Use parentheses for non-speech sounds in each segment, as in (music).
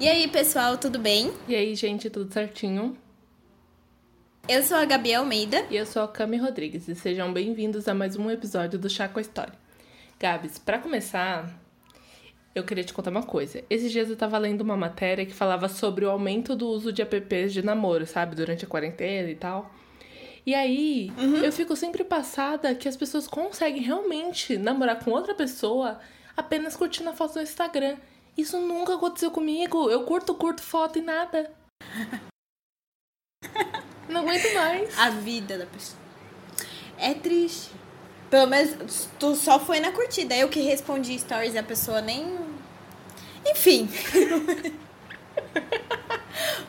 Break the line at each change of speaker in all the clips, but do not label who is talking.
E aí, pessoal, tudo bem?
E aí, gente, tudo certinho?
Eu sou a Gabi Almeida.
E eu sou a Cami Rodrigues. E sejam bem-vindos a mais um episódio do Chá com a História. Gabs, para começar, eu queria te contar uma coisa. Esses dias eu tava lendo uma matéria que falava sobre o aumento do uso de apps de namoro, sabe? Durante a quarentena e tal. E aí, uhum. eu fico sempre passada que as pessoas conseguem realmente namorar com outra pessoa apenas curtindo a foto no Instagram. Isso nunca aconteceu comigo. Eu curto, curto foto e nada. (laughs) Não aguento mais.
A vida da pessoa. É triste. Pelo menos tu só foi na curtida. Eu que respondi stories e a pessoa nem. Enfim. (laughs)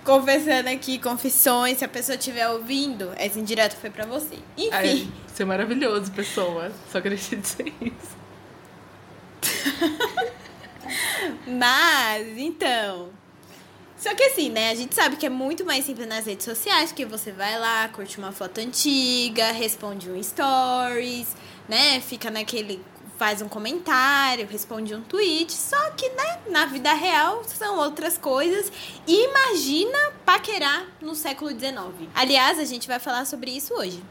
Confessando aqui, confissões. Se a pessoa estiver ouvindo, essa indireta foi pra você. Enfim. Ai,
você é maravilhoso, pessoa. Só queria te dizer isso. (laughs)
Mas, então. Só que assim, né? A gente sabe que é muito mais simples nas redes sociais, porque você vai lá, curte uma foto antiga, responde um stories, né? Fica naquele. faz um comentário, responde um tweet. Só que, né, na vida real são outras coisas. Imagina paquerar no século XIX. Aliás, a gente vai falar sobre isso hoje.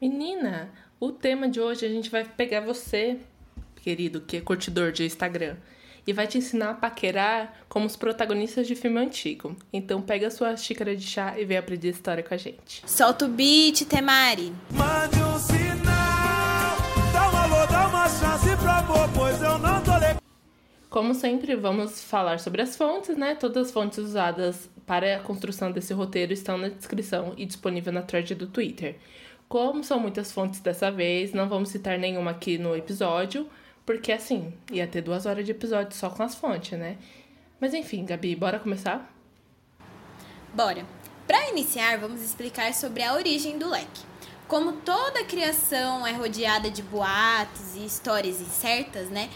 Menina, o tema de hoje a gente vai pegar você, querido, que é curtidor de Instagram e vai te ensinar a paquerar como os protagonistas de filme antigo. Então pega a sua xícara de chá e vem aprender história com a gente.
Solta o beat, Temari. Mande um sinal,
dá um alô, dá uma chance amor, pois eu não tô Como sempre, vamos falar sobre as fontes, né? Todas as fontes usadas para a construção desse roteiro estão na descrição e disponível na thread do Twitter. Como são muitas fontes dessa vez, não vamos citar nenhuma aqui no episódio, porque assim, ia ter duas horas de episódio só com as fontes, né? Mas enfim, Gabi, bora começar?
Bora! Para iniciar, vamos explicar sobre a origem do leque. Como toda criação é rodeada de boatos e histórias incertas, né?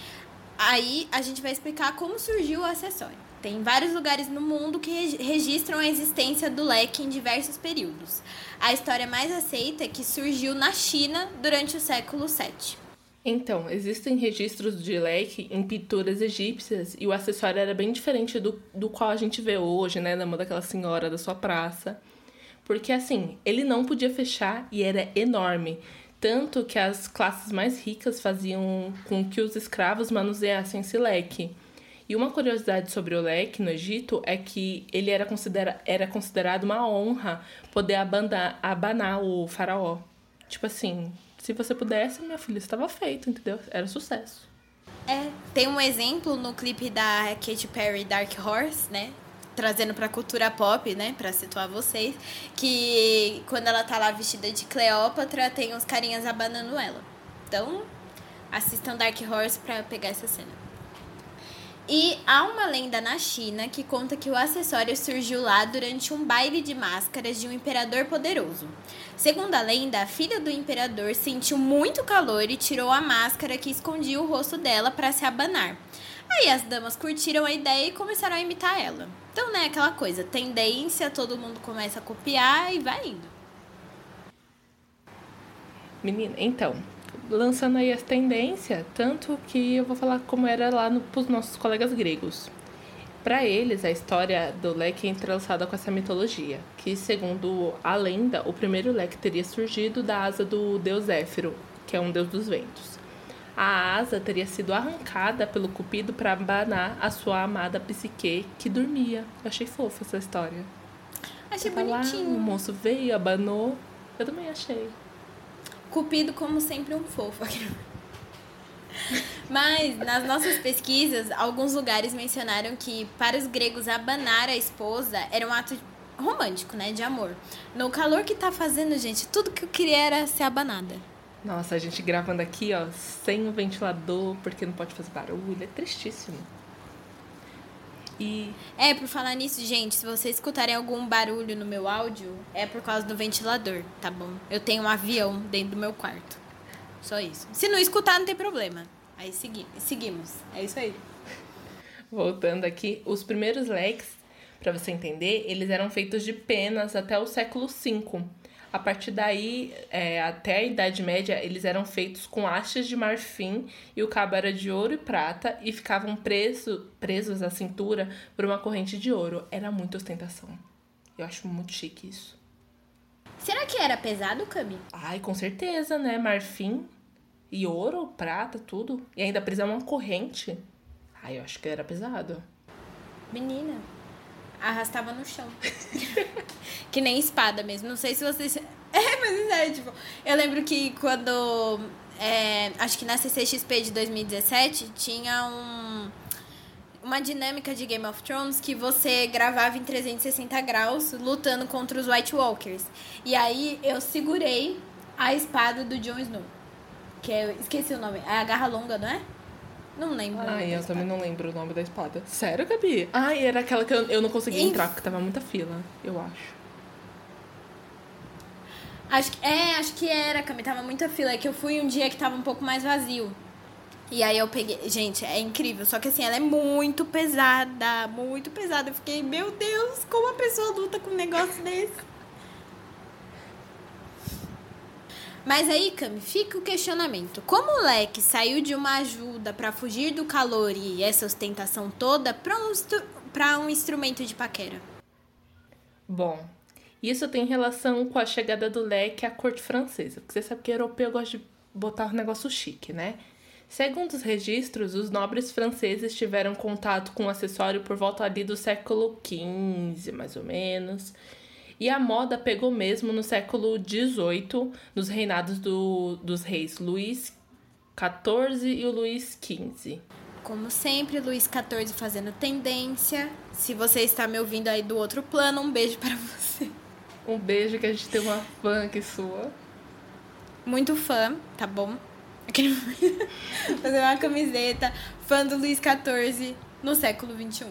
Aí a gente vai explicar como surgiu o acessório. Tem vários lugares no mundo que registram a existência do leque em diversos períodos. A história mais aceita é que surgiu na China durante o século VII.
Então, existem registros de leque em pinturas egípcias e o acessório era bem diferente do, do qual a gente vê hoje, né, na mão daquela senhora da sua praça. Porque assim, ele não podia fechar e era enorme. Tanto que as classes mais ricas faziam com que os escravos manuseassem esse leque. E uma curiosidade sobre o leque no Egito é que ele era, considera era considerado uma honra poder abanar, abanar o faraó. Tipo assim, se você pudesse, minha filha, estava feito, entendeu? Era sucesso.
É, tem um exemplo no clipe da Katy Perry Dark Horse, né? Trazendo pra cultura pop, né? Pra situar vocês. Que quando ela tá lá vestida de Cleópatra, tem uns carinhas abanando ela. Então, assistam Dark Horse pra pegar essa cena. E há uma lenda na China que conta que o acessório surgiu lá durante um baile de máscaras de um imperador poderoso. Segundo a lenda, a filha do imperador sentiu muito calor e tirou a máscara que escondia o rosto dela para se abanar. Aí as damas curtiram a ideia e começaram a imitar ela. Então, né, aquela coisa, tendência, todo mundo começa a copiar e vai indo.
Menina, então, lançando aí as tendências, tanto que eu vou falar como era lá no, pros nossos colegas gregos. Para eles, a história do leque é entrelaçada com essa mitologia, que, segundo a lenda, o primeiro leque teria surgido da asa do deus Éfiro, que é um deus dos ventos. A asa teria sido arrancada pelo cupido para abanar a sua amada Psique, que dormia. Eu achei fofa essa história.
Achei tá bonitinho.
Lá, o moço veio, abanou. Eu também achei.
Cupido, como sempre, um fofo. (laughs) Mas, nas nossas pesquisas, alguns lugares mencionaram que para os gregos abanar a esposa era um ato romântico, né? De amor. No calor que tá fazendo, gente, tudo que eu queria era ser abanada.
Nossa, a gente gravando aqui, ó, sem o ventilador, porque não pode fazer barulho. É tristíssimo.
E... É, por falar nisso, gente, se vocês escutarem algum barulho no meu áudio, é por causa do ventilador, tá bom? Eu tenho um avião dentro do meu quarto. Só isso. Se não escutar, não tem problema. Aí segui seguimos. É isso aí.
Voltando aqui, os primeiros leques, para você entender, eles eram feitos de penas até o século V. A partir daí, é, até a Idade Média, eles eram feitos com hastes de marfim e o cabo era de ouro e prata e ficavam preso, presos à cintura por uma corrente de ouro. Era muita ostentação. Eu acho muito chique isso.
Será que era pesado, Cami?
Ai, com certeza, né? Marfim e ouro, prata, tudo. E ainda precisar uma corrente. Ai, eu acho que era pesado.
Menina, arrastava no chão. (laughs) que nem espada mesmo. Não sei se vocês. (laughs) É, mas é, tipo. Eu lembro que quando. É, acho que na CCXP de 2017 tinha um. Uma dinâmica de Game of Thrones que você gravava em 360 graus lutando contra os White Walkers. E aí eu segurei a espada do Jon Snow. Que é, esqueci o nome. É a garra longa, não é? Não lembro.
Ai, eu também não lembro o nome da espada. Sério, Gabi? Ai, era aquela que eu, eu não conseguia entrar, porque tava muita fila, eu acho.
Acho que, é, acho que era, Cami. Tava muita fila. É que eu fui um dia que tava um pouco mais vazio. E aí eu peguei. Gente, é incrível. Só que assim, ela é muito pesada. Muito pesada. Eu fiquei, meu Deus, como a pessoa luta com um negócio desse? Mas aí, Cami, fica o questionamento. Como o leque saiu de uma ajuda para fugir do calor e essa ostentação toda para um, um instrumento de paquera?
Bom, isso tem relação com a chegada do leque à corte francesa. Porque você sabe que europeu gosta de botar um negócio chique, né? Segundo os registros, os nobres franceses tiveram contato com o acessório por volta ali do século XV, mais ou menos. E a moda pegou mesmo no século XVIII, nos reinados do, dos reis Luís XIV e o Luís XV.
Como sempre, Luís XIV fazendo tendência. Se você está me ouvindo aí do outro plano, um beijo para você.
Um beijo que a gente tem uma fã aqui sua.
Muito fã, tá bom? (laughs) Fazer uma camiseta fã do Luís XIV no século XXI.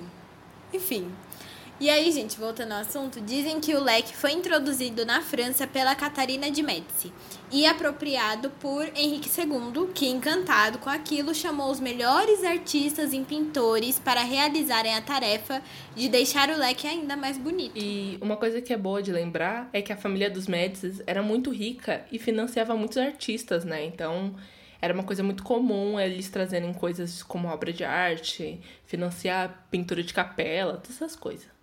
Enfim, e aí, gente, voltando ao assunto, dizem que o leque foi introduzido na França pela Catarina de Médici e apropriado por Henrique II, que, encantado com aquilo, chamou os melhores artistas e pintores para realizarem a tarefa de deixar o leque ainda mais bonito.
E uma coisa que é boa de lembrar é que a família dos Médicis era muito rica e financiava muitos artistas, né? Então, era uma coisa muito comum eles trazerem coisas como obra de arte, financiar pintura de capela, todas essas coisas.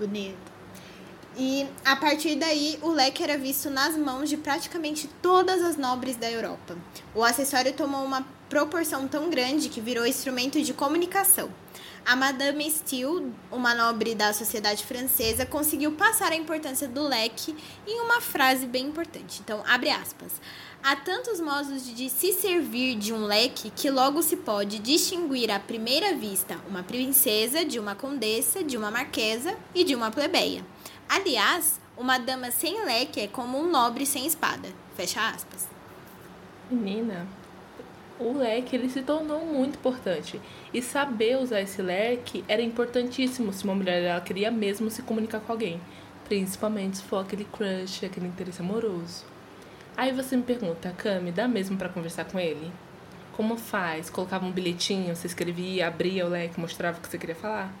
Bonito. E a partir daí, o leque era visto nas mãos de praticamente todas as nobres da Europa. O acessório tomou uma proporção tão grande que virou instrumento de comunicação. A Madame Steele, uma nobre da sociedade francesa, conseguiu passar a importância do leque em uma frase bem importante. Então, abre aspas. Há tantos modos de se servir de um leque que logo se pode distinguir à primeira vista uma princesa de uma condessa, de uma marquesa e de uma plebeia. Aliás, uma dama sem leque é como um nobre sem espada. Fecha aspas.
Menina, o leque ele se tornou muito importante. E saber usar esse leque era importantíssimo se uma mulher ela queria mesmo se comunicar com alguém. Principalmente se for aquele crush, aquele interesse amoroso. Aí você me pergunta, Cami, dá mesmo para conversar com ele? Como faz? Colocava um bilhetinho, você escrevia, abria o leque, mostrava o que você queria falar?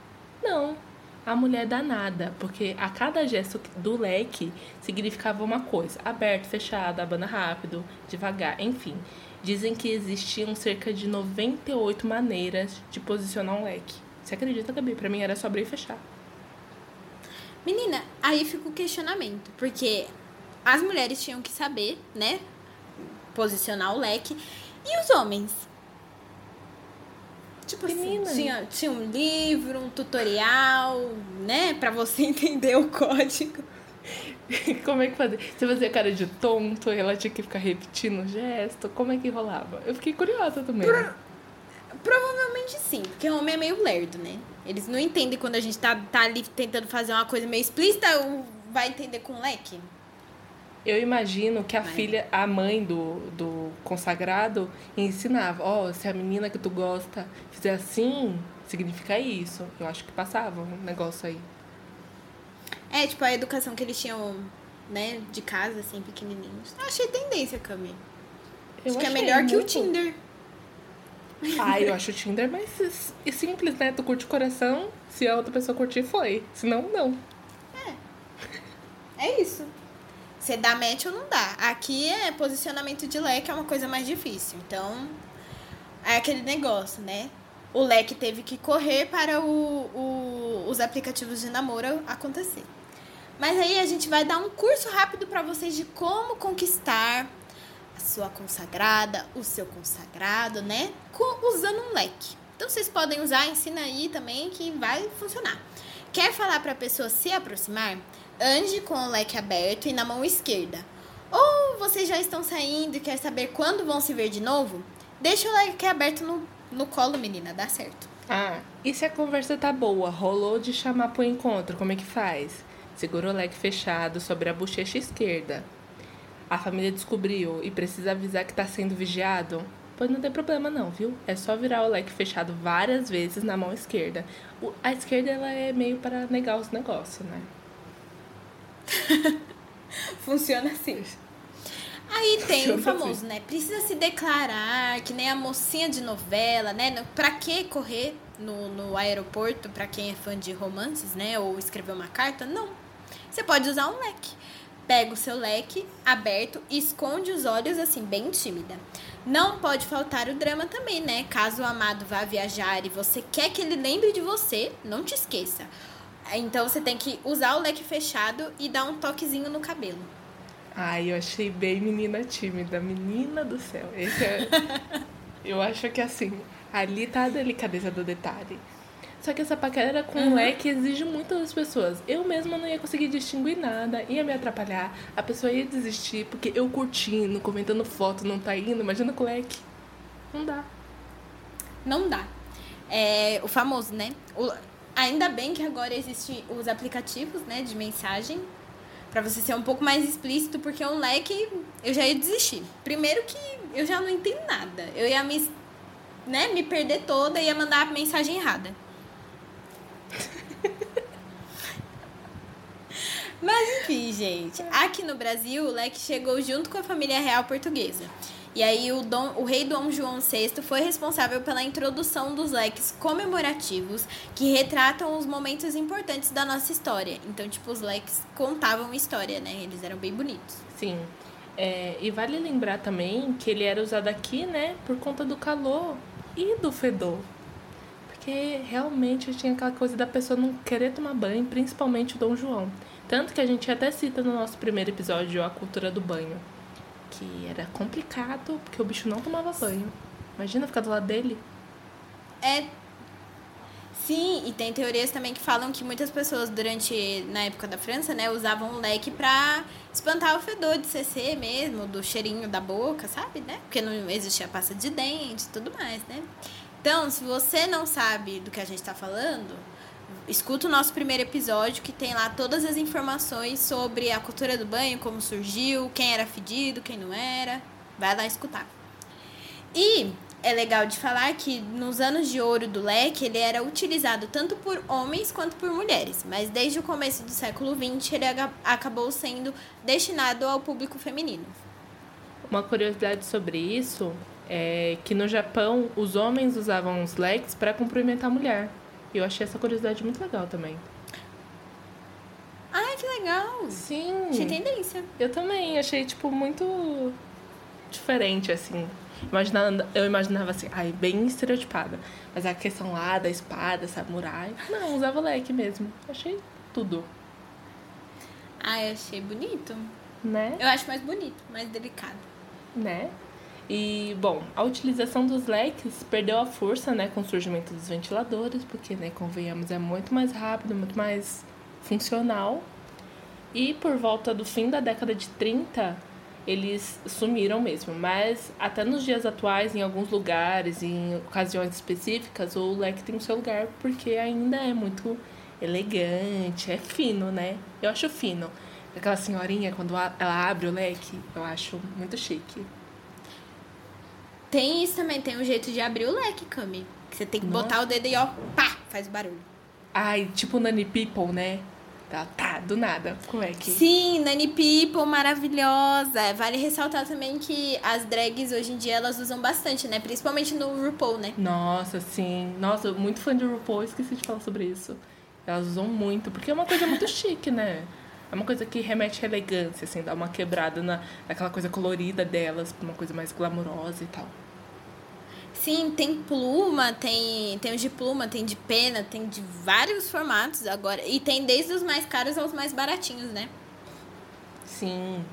Não. A mulher dá nada, porque a cada gesto do leque significava uma coisa: aberto, fechado, abana rápido, devagar, enfim. Dizem que existiam cerca de 98 maneiras de posicionar um leque. Você acredita, Gabi? Pra mim era só abrir e fechar.
Menina, aí fica o questionamento, porque as mulheres tinham que saber, né? Posicionar o leque. E os homens? Tipo assim, tinha, tinha um livro, um tutorial, né? Pra você (laughs) entender o código. (laughs)
Como é que fazia? Você fazia cara de tonto e ela tinha que ficar repetindo o gesto? Como é que rolava? Eu fiquei curiosa também. Pro...
Provavelmente sim, porque o homem é meio lerdo, né? Eles não entendem quando a gente tá, tá ali tentando fazer uma coisa meio explícita, vai entender com leque.
Eu imagino que a Mas... filha, a mãe do, do consagrado, ensinava: Ó, oh, se a menina que tu gosta fizer assim, significa isso. Eu acho que passava um negócio aí.
É, tipo, a educação que eles tinham, né, de casa, assim, pequenininhos. Eu achei tendência, Cami. Eu acho que é melhor muito... que o Tinder.
Ah, eu (laughs) acho o Tinder mais simples, né? Tu curte o coração, se a outra pessoa curtir, foi. Se não, não.
É. É isso. Você dá match ou não dá. Aqui é posicionamento de leque é uma coisa mais difícil. Então, é aquele negócio, né? O leque teve que correr para o, o, os aplicativos de namoro acontecer. Mas aí a gente vai dar um curso rápido para vocês de como conquistar a sua consagrada, o seu consagrado, né? usando um leque. Então vocês podem usar, ensina aí também que vai funcionar. Quer falar para a pessoa se aproximar? Ande com o leque aberto e na mão esquerda. Ou vocês já estão saindo e quer saber quando vão se ver de novo? Deixa o leque aberto no, no colo, menina, dá certo.
Ah, e se a conversa tá boa, rolou de chamar pro encontro, como é que faz? Segura o leque fechado sobre a bochecha esquerda. A família descobriu e precisa avisar que tá sendo vigiado? Pois não tem problema não, viu? É só virar o leque fechado várias vezes na mão esquerda. O, a esquerda ela é meio para negar os negócios, né? (laughs)
Funciona assim. Aí tem o famoso, assim. né? Precisa se declarar, que nem a mocinha de novela, né? Pra que correr no, no aeroporto, pra quem é fã de romances, né? Ou escrever uma carta? Não. Você pode usar um leque. Pega o seu leque aberto e esconde os olhos assim, bem tímida. Não pode faltar o drama também, né? Caso o amado vá viajar e você quer que ele lembre de você, não te esqueça. Então você tem que usar o leque fechado e dar um toquezinho no cabelo.
Ai, eu achei bem menina tímida. Menina do céu. Esse é... (laughs) eu acho que assim, ali tá a delicadeza do detalhe. Só que essa paquera com uhum. leque exige muito das pessoas. Eu mesma não ia conseguir distinguir nada, ia me atrapalhar. A pessoa ia desistir, porque eu curtindo, comentando foto, não tá indo. Imagina com leque. Não dá.
Não dá. É o famoso, né? O, ainda bem que agora existem os aplicativos, né, de mensagem para você ser um pouco mais explícito, porque um leque eu já ia desistir. Primeiro que eu já não entendo nada. Eu ia me, né, me perder toda e ia mandar a mensagem errada. (laughs) Mas enfim, gente. Aqui no Brasil, o leque chegou junto com a família real portuguesa. E aí o, Dom, o rei Dom João VI foi responsável pela introdução dos leques comemorativos que retratam os momentos importantes da nossa história. Então, tipo, os leques contavam história, né? Eles eram bem bonitos.
Sim. É, e vale lembrar também que ele era usado aqui, né, por conta do calor e do fedor. Porque realmente tinha aquela coisa da pessoa não querer tomar banho, principalmente o Dom João. Tanto que a gente até cita no nosso primeiro episódio a cultura do banho que era complicado, porque o bicho não tomava banho. Imagina ficar do lado dele.
É. Sim, e tem teorias também que falam que muitas pessoas durante, na época da França, né, usavam o leque pra espantar o fedor de CC mesmo, do cheirinho da boca, sabe, né? Porque não existia pasta de dente e tudo mais, né? Então, se você não sabe do que a gente tá falando, escuta o nosso primeiro episódio que tem lá todas as informações sobre a cultura do banho, como surgiu, quem era fedido, quem não era. Vai lá escutar. E é legal de falar que nos anos de ouro do leque ele era utilizado tanto por homens quanto por mulheres, mas desde o começo do século XX ele acabou sendo destinado ao público feminino.
Uma curiosidade sobre isso é que no Japão os homens usavam os leques para cumprimentar a mulher. E eu achei essa curiosidade muito legal também.
Ai, que legal!
Sim.
Achei tendência.
Eu também, achei, tipo, muito diferente, assim. Imaginando, eu imaginava assim, ai, bem estereotipada. Mas a questão lá da espada, samurai. Não, usava leque mesmo. Achei tudo.
Ai, achei bonito.
Né?
Eu acho mais bonito, mais delicado.
Né? E, bom, a utilização dos leques perdeu a força, né, com o surgimento dos ventiladores, porque, né, convenhamos, é muito mais rápido, muito mais funcional. E por volta do fim da década de 30, eles sumiram mesmo. Mas até nos dias atuais, em alguns lugares, em ocasiões específicas, o leque tem o seu lugar, porque ainda é muito elegante, é fino, né? Eu acho fino. Aquela senhorinha, quando ela abre o leque, eu acho muito chique.
Tem isso também, tem um jeito de abrir o leque, Cami. Que você tem que Nossa. botar o dedo e ó, pá, faz o barulho.
Ai, tipo Nani People, né? Tá, tá, do nada, como é que...
Sim, Nani People, maravilhosa. Vale ressaltar também que as drags hoje em dia elas usam bastante, né? Principalmente no RuPaul, né?
Nossa, sim. Nossa, muito fã de RuPaul, esqueci de falar sobre isso. Elas usam muito, porque é uma coisa muito (laughs) chique, né? É uma coisa que remete à elegância, assim, dá uma quebrada na, naquela coisa colorida delas, pra uma coisa mais glamurosa e tal.
Sim, tem pluma, tem, tem de pluma, tem de pena, tem de vários formatos agora. E tem desde os mais caros aos mais baratinhos, né?
Sim.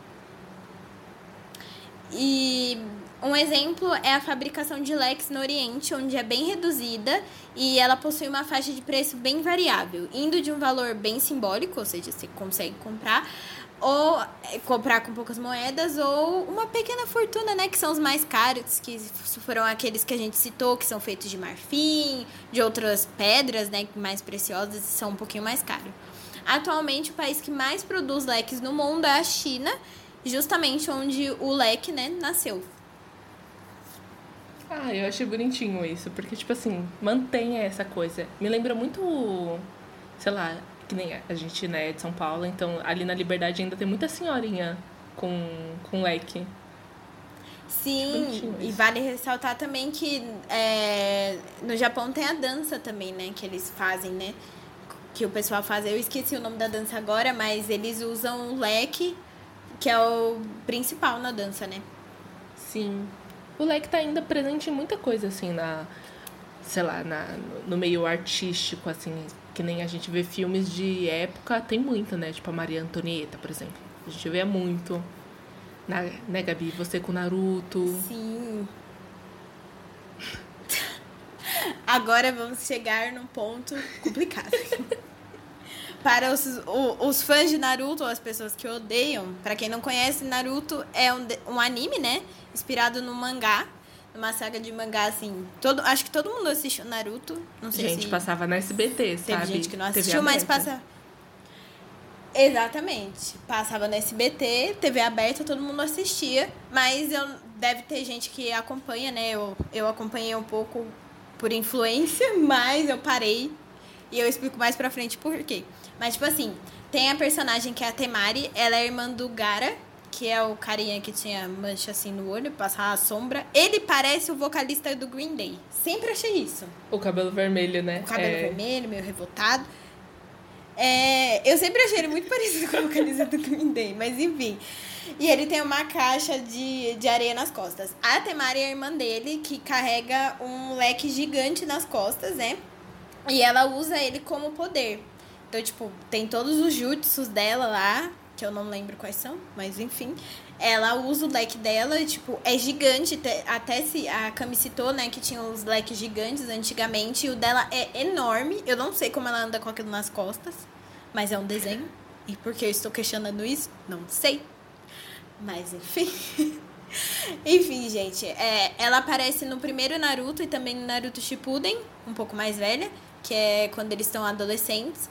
E um exemplo é a fabricação de leques no Oriente, onde é bem reduzida e ela possui uma faixa de preço bem variável, indo de um valor bem simbólico, ou seja, você consegue comprar, ou é, comprar com poucas moedas, ou uma pequena fortuna, né? Que são os mais caros, que foram aqueles que a gente citou, que são feitos de marfim, de outras pedras, né? Mais preciosas são um pouquinho mais caros. Atualmente, o país que mais produz leques no mundo é a China, justamente onde o leque, né, nasceu.
Ah, eu achei bonitinho isso, porque, tipo assim, mantenha essa coisa. Me lembra muito, sei lá, que nem a gente né, é de São Paulo, então ali na Liberdade ainda tem muita senhorinha com, com leque.
Sim, e vale ressaltar também que é, no Japão tem a dança também, né? Que eles fazem, né? Que o pessoal faz. Eu esqueci o nome da dança agora, mas eles usam o leque, que é o principal na dança, né?
Sim. O leque tá ainda presente em muita coisa, assim, na. Sei lá, na, no meio artístico, assim, que nem a gente vê filmes de época, tem muito, né? Tipo a Maria Antonieta, por exemplo. A gente vê muito. Na, né, Gabi? Você com Naruto.
Sim. (laughs) Agora vamos chegar num ponto complicado. (laughs) para os, os fãs de Naruto, ou as pessoas que odeiam, para quem não conhece, Naruto é um, um anime, né? Inspirado no mangá uma saga de mangá, assim. Todo, acho que todo mundo assistiu Naruto. Não sei
gente,
se
passava na SBT, sabe?
Teve gente que não assistiu, mas passa. Exatamente. Passava na SBT, TV aberta, todo mundo assistia. Mas eu, deve ter gente que acompanha, né? Eu, eu acompanhei um pouco por influência, (laughs) mas eu parei. E eu explico mais pra frente por quê. Mas, tipo assim, tem a personagem que é a Temari, ela é irmã do Gara, que é o carinha que tinha mancha assim no olho, passar a sombra. Ele parece o vocalista do Green Day. Sempre achei isso.
O cabelo vermelho, né?
O cabelo é... vermelho, meio revoltado. É, eu sempre achei ele muito (laughs) parecido com o vocalista do Green Day, mas enfim. E ele tem uma caixa de, de areia nas costas. A Temari é a irmã dele, que carrega um leque gigante nas costas, né? E ela usa ele como poder. Então, tipo, tem todos os jutsus dela lá, que eu não lembro quais são, mas enfim. Ela usa o leque dela, tipo, é gigante. Até se a Cami citou, né, que tinha os leques gigantes antigamente. E o dela é enorme. Eu não sei como ela anda com aquilo nas costas, mas é um desenho. E por que eu estou questionando isso? Não sei. Mas enfim. (laughs) enfim, gente. É, ela aparece no primeiro Naruto e também no Naruto Shippuden, um pouco mais velha, que é quando eles estão adolescentes.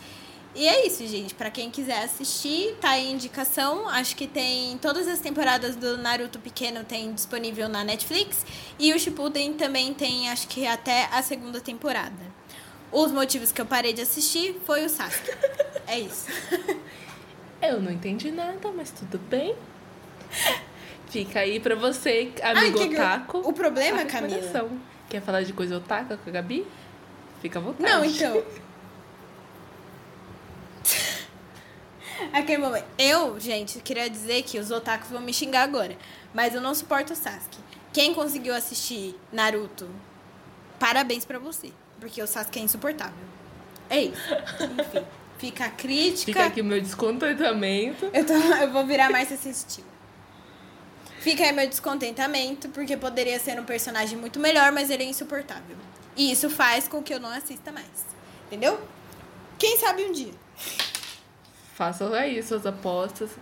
E é isso, gente. Para quem quiser assistir, tá aí a indicação. Acho que tem todas as temporadas do Naruto pequeno tem disponível na Netflix e o Shippuden também tem, acho que até a segunda temporada. Os motivos que eu parei de assistir foi o Sasuke. (laughs) É isso.
Eu não entendi nada, mas tudo bem. Fica aí pra você, amigo Ai, otaku.
O problema, Camila...
Quer falar de coisa otaku com a Gabi? Fica à vontade.
Não, então... Aquele momento. Eu, gente, queria dizer que os otakus vão me xingar agora. Mas eu não suporto o Sasuke. Quem conseguiu assistir Naruto, parabéns pra você. Porque o Sasuke é insuportável. É isso. Enfim, fica a crítica.
Fica aqui meu descontentamento.
Eu, tô, eu vou virar mais assistiva. Fica aí meu descontentamento, porque poderia ser um personagem muito melhor, mas ele é insuportável. E isso faz com que eu não assista mais. Entendeu? Quem sabe um dia.
Façam aí suas apostas.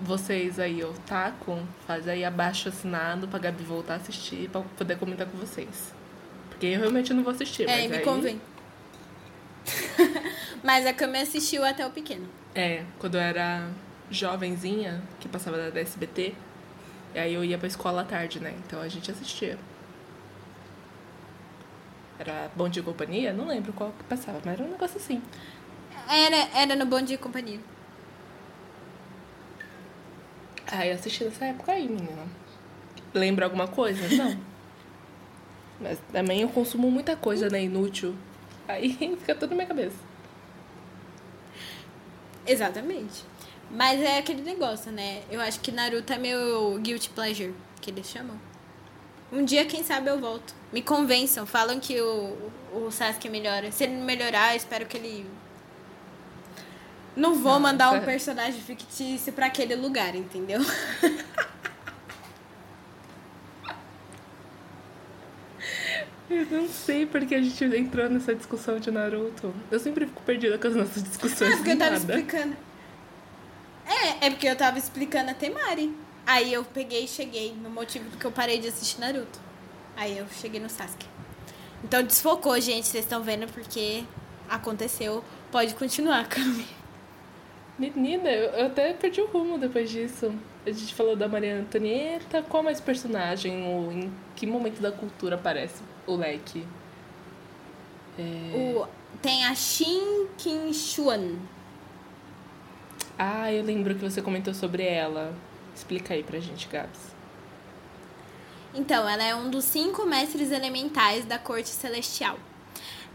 Vocês aí, otaku, faz aí abaixo assinado pra Gabi voltar a assistir pra poder comentar com vocês. Porque eu realmente não vou assistir.
É, me
aí...
convém. (laughs) mas a Cami assistiu até o pequeno.
É, quando eu era jovenzinha, que passava da SBT, e aí eu ia pra escola à tarde, né? Então a gente assistia. Era Bom Dia e Companhia? Não lembro qual que passava, mas era um negócio assim.
Era, era no Bom Dia e Companhia.
Ah, eu assisti nessa época aí, menina. Lembra alguma coisa? (laughs) Não. Mas também eu consumo muita coisa, né? Inútil. Aí (laughs) fica tudo na minha cabeça.
Exatamente. Mas é aquele negócio, né? Eu acho que Naruto é meu guilty pleasure, que eles chamam. Um dia, quem sabe, eu volto. Me convençam, falam que o, o Sasuke melhora. Se ele não melhorar, eu espero que ele. Não vou mandar um
é-
personagem fictício pra aquele lugar, entendeu? (laughs)
Eu não sei porque a gente entrou nessa discussão de Naruto. Eu sempre fico perdida com as nossas discussões.
Ah, porque eu tava
nada.
explicando. É, é porque eu tava explicando a Temari. Aí eu peguei e cheguei no motivo do que eu parei de assistir Naruto. Aí eu cheguei no Sasuke. Então desfocou, gente. Vocês estão vendo porque aconteceu. Pode continuar, Cami.
Menina, eu, até perdi o rumo depois disso. A gente falou da Maria Antonieta. Qual mais personagem? Ou em que momento da cultura aparece o leque? É...
O, tem a Shin Chuan.
Ah, eu lembro que você comentou sobre ela. Explica aí pra gente, Gabs.
Então, ela é um dos cinco mestres elementais da corte celestial.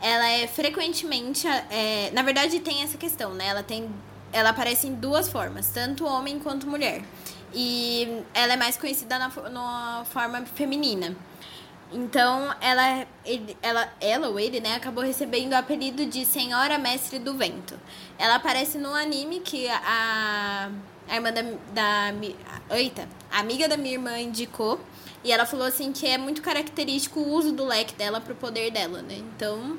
Ela é frequentemente. é, na verdade, tem essa questão, né? Ela tem. Ela aparece em duas formas, tanto homem quanto mulher. E ela é mais conhecida na, na forma feminina. Então, ela, ela, ela ou ele, né, acabou recebendo o apelido de Senhora Mestre do Vento. Ela aparece no anime que a, a irmã da, da. Eita, a amiga da minha irmã indicou. E ela falou assim que é muito característico o uso do leque dela pro poder dela, né? Então.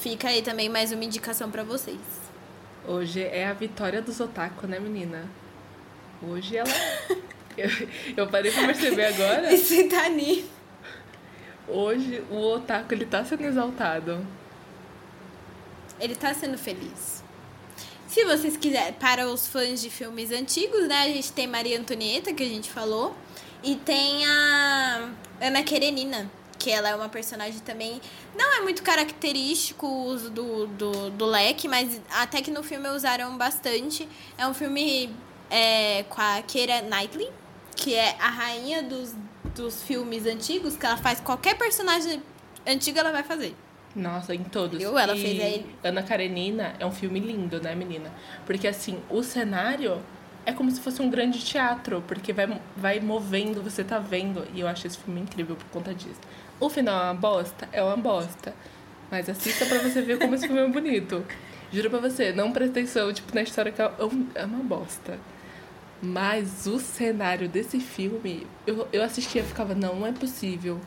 Fica aí também mais uma indicação pra vocês.
Hoje é a vitória dos otaku, né, menina? Hoje ela. (laughs) eu, eu parei pra perceber agora. (laughs)
Esse tá nisso.
Hoje o otaku ele tá sendo exaltado.
Ele tá sendo feliz. Se vocês quiserem, para os fãs de filmes antigos, né? A gente tem Maria Antonieta, que a gente falou. E tem a Ana Karenina, que ela é uma personagem também. Não é muito característico o uso do, do, do leque, mas até que no filme usaram bastante. É um filme é, com a Keira Knightley, que é a rainha dos, dos filmes antigos, que ela faz qualquer personagem antigo, ela vai fazer.
Nossa, em todos.
Viu? Ela
E
fez aí-
Ana Karenina é um filme lindo, né, menina? Porque assim, o cenário é como se fosse um grande teatro, porque vai, vai movendo, você tá vendo. E eu acho esse filme incrível por conta disso. O final é uma bosta? É uma bosta. Mas assista pra você ver como esse filme é bonito. Juro pra você, não presta atenção, tipo, na história que é um- é uma bosta. Mas o cenário desse filme, eu, eu assistia e ficava, não, não é possível.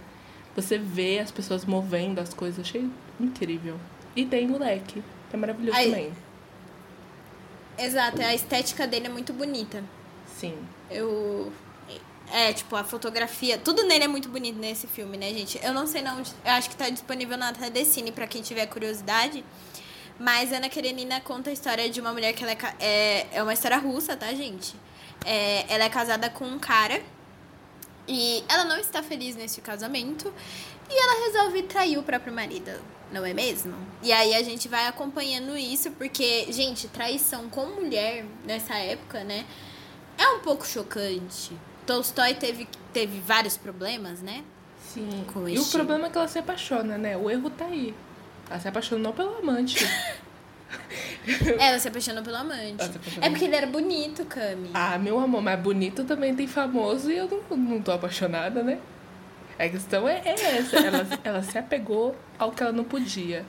Você vê as pessoas movendo as coisas, achei incrível. E tem o leque, que é maravilhoso
Aí-
também.
Exato, a estética dele é muito bonita.
Sim.
Eu. É, tipo, a fotografia. Tudo nele é muito bonito nesse filme, né, gente? Eu não sei não. Eu acho que tá disponível na Telecine pra quem tiver curiosidade. Mas Ana Karenina conta a história de uma mulher que ela é. É, é uma história russa, tá, gente? É, ela é casada com um cara. E ela não está feliz nesse casamento. E ela resolve trair o próprio marido, não é mesmo? E aí a gente vai acompanhando isso, porque, gente, traição com mulher nessa época, né? É um pouco chocante. Tolstói teve, teve vários problemas, né?
Sim.
Com
e o
este-
problema é que ela se apaixona, né? O erro tá aí. Ela se apaixonou pelo amante. (laughs)
Ela se apaixonou pelo amante.
Apaixonou.
É porque ele era bonito, Cami.
ah, meu amor, mas bonito também tem famoso e eu não, não tô apaixonada, né? A questão é, é essa. Ela, (laughs) ela se apegou ao que ela não podia.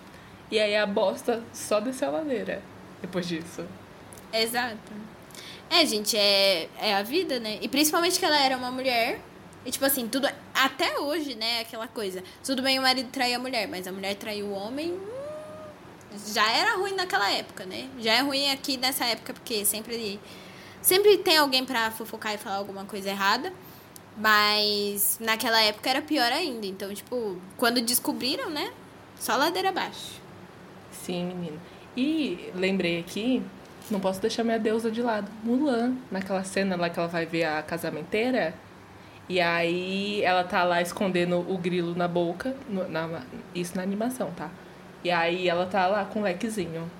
E aí a bosta só desceu a ladeira depois disso.
Exato. É, gente, é, é a vida, né? E principalmente que ela era uma mulher. E tipo assim, tudo. Até hoje, né? Aquela coisa. Tudo bem o marido trair a mulher, mas a mulher traiu o homem. hum, Já era ruim naquela época, né? Já é ruim aqui nessa época, porque sempre. Sempre tem alguém pra fofocar e falar alguma coisa errada. Mas naquela época era pior ainda. Então, tipo, quando descobriram, né? Só ladeira abaixo.
Sim, menina. E lembrei aqui, não posso deixar minha deusa de lado. Mulan, naquela cena lá que ela vai ver a casamenteira. E aí ela tá lá escondendo o grilo na boca. no- na- isso na animação, tá? E aí ela tá lá com o lequezinho.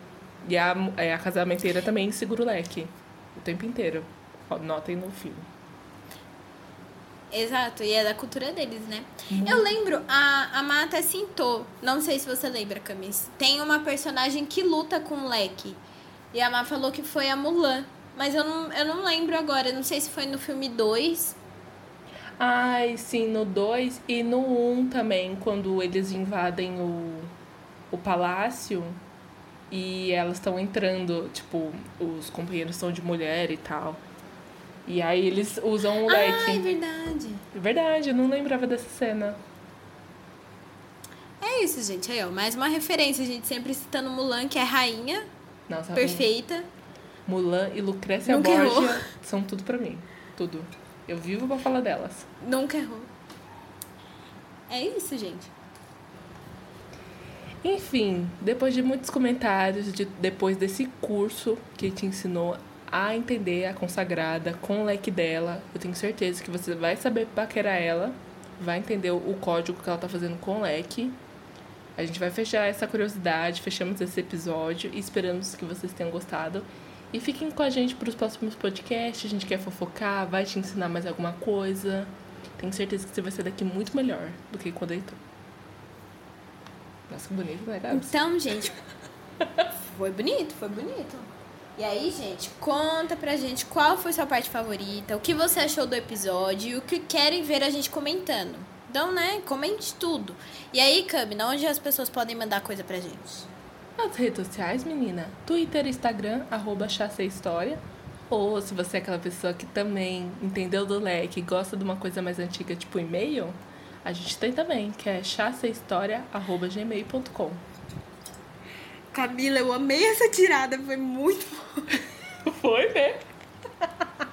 E a, é, a casamenteira também segura o leque. O tempo inteiro. Notem no filme.
Exato, e é da cultura deles, né? Eu lembro, a, a Má até cintou, não sei se você lembra, Camis. Tem uma personagem que luta com o leque. E a Má falou que foi a Mulan. Mas eu não, eu não lembro agora. Eu não sei se foi no filme 2.
Ai, sim, no 2 e no 1 um também, quando eles invadem o, o palácio e elas estão entrando, tipo, os companheiros são de mulher e tal. E aí eles usam o leque.
Ah, é verdade.
Verdade, eu não lembrava dessa cena.
É isso, gente. Aí, ó, mais uma referência. A gente sempre citando Mulan, que é rainha,
Nossa,
perfeita.
Mulan e Lucrécia
Nunca
Borgia
errou.
são tudo pra mim. Tudo. Eu vivo pra falar delas.
Nunca errou. É isso, gente.
Enfim, depois de muitos comentários, de, depois desse curso que te ensinou a entender a consagrada com o leque dela, eu tenho certeza que você vai saber paquerar ela, vai entender o código que ela tá fazendo com o leque. A gente vai fechar essa curiosidade, fechamos esse episódio e esperamos que vocês tenham gostado. E fiquem com a gente para os próximos podcasts. A gente quer fofocar, vai te ensinar mais alguma coisa. Tenho certeza que você vai sair daqui muito melhor do que quando entrou. Nossa, que bonito, né, Gabs?
Então, gente, foi bonito, foi bonito. E aí, gente, conta pra gente qual foi sua parte favorita, o que você achou do episódio e o que querem ver a gente comentando. Então, né, comente tudo. E aí, Camila, onde as pessoas podem mandar coisa pra gente?
Nas redes sociais, menina. Twitter, Instagram, arroba História. Ou se você é aquela pessoa que também entendeu do leque e gosta de uma coisa mais antiga, tipo e-mail, a gente tem também, que é chaceihistoria.gmail.com.
Camila, eu amei essa tirada, foi muito boa. (laughs)
Foi, né? (laughs)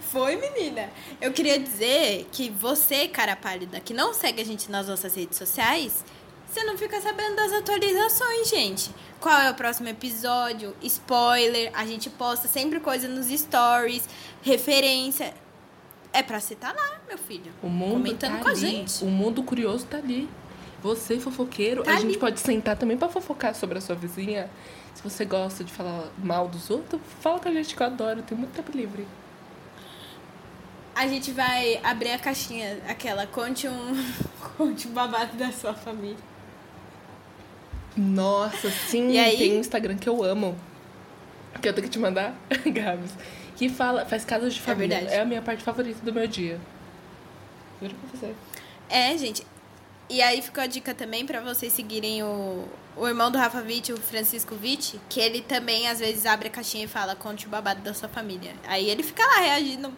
Foi, menina. Eu queria dizer que você, cara pálida, que não segue a gente nas nossas redes sociais, você não fica sabendo das atualizações, gente. Qual é o próximo episódio? Spoiler. A gente posta sempre coisa nos stories, referência. É pra você tá lá, meu filho.
O mundo
comentando
tá
com a
ali.
gente.
O mundo curioso tá ali. Você, fofoqueiro,
Tá
a
ali.
gente pode sentar também pra fofocar sobre a sua vizinha. Se você gosta de falar mal dos outros, fala com a gente que eu adoro, tem muito tempo livre.
A gente vai abrir a caixinha, aquela, conte um, (laughs) conte um babado da sua família.
Nossa, sim,
E aí?
tem um Instagram que eu amo. Que eu tenho que te mandar, (laughs) Gabs. Que fala, faz casas de família.
verdade.
É a minha parte favorita do meu dia. Juro pra você.
É, gente. E aí ficou a dica também pra vocês seguirem o, o irmão do Rafa Witt, o Francisco Witt, que ele também às vezes abre a caixinha e fala, conte o babado da sua família. Aí ele fica lá reagindo.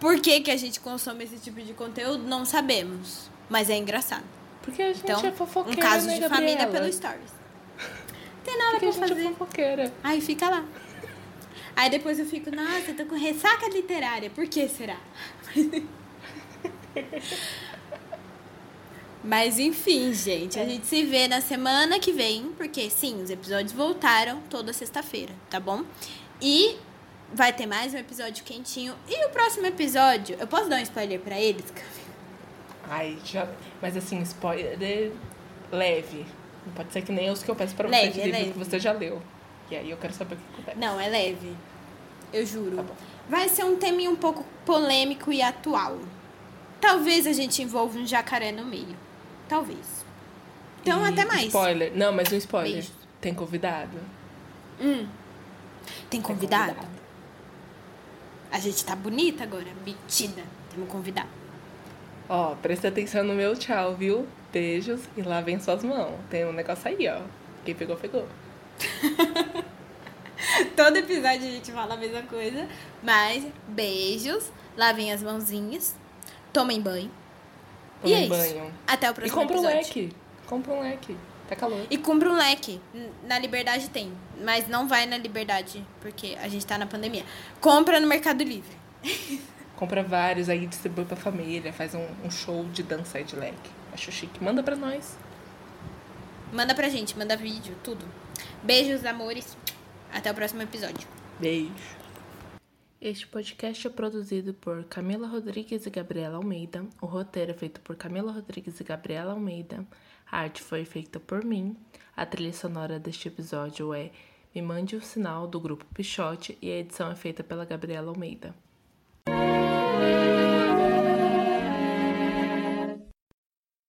Por que, que a gente consome esse tipo de conteúdo? Não sabemos. Mas é engraçado.
Porque a gente
Então,
é
um
fofoqueira,
caso
né,
de
Gabriela?
família pelo Stories. Não tem nada
Porque
pra
a gente
fazer.
é fofoqueira.
Aí fica lá. Aí depois eu fico, nossa, eu tô com ressaca literária. Por que será? (laughs) Mas enfim, gente, a gente se vê na semana que vem, porque sim, os episódios voltaram toda sexta-feira, tá bom? E vai ter mais um episódio quentinho. E o próximo episódio, eu posso dar um spoiler pra eles?
Ai, já. Mas assim, spoiler leve. Não pode ser que nem os que eu peço pra você
Leve,
de
é
livro que você já leu. E aí eu quero saber o que acontece.
Não, é leve. Eu juro.
Tá bom.
Vai ser um tema um pouco polêmico e atual. Talvez a gente envolva um jacaré no meio. Talvez. Então,
E
até mais.
Spoiler. Não, mas um spoiler.
Beijos.
Tem convidado?
Tem
Tem
convidado? A gente tá bonita agora, metida. Temos convidado.
Ó, presta atenção no meu tchau, viu? Beijos e lavem suas mãos. Tem um negócio aí, ó. Quem pegou, pegou. (laughs)
Todo episódio a gente fala a mesma coisa. Mas, beijos. Lavem as mãozinhas. Tomem banho. e é
Tomem
isso.
banho.
Até o
E
próximo
compra um
episódio.
leque. Compra um leque. Tá calor.
E cumpra um leque. Na Liberdade tem. Mas não vai na Liberdade, porque a gente tá na pandemia. Compra no Mercado Livre. (laughs)
Compra vários aí, distribui pra família, faz um, um show de dança de leque. Acho chique. Manda pra nós.
Manda pra gente, manda vídeo, tudo. Beijos, amores. Até o próximo episódio.
Beijo. Este podcast é produzido por Camila Rodrigues e Gabriela Almeida. O roteiro é feito por Camila Rodrigues e Gabriela Almeida. A arte foi feita por mim. A trilha sonora deste episódio é Me Mande o Sinal, do grupo Pichote, e a edição é feita pela Gabriela Almeida.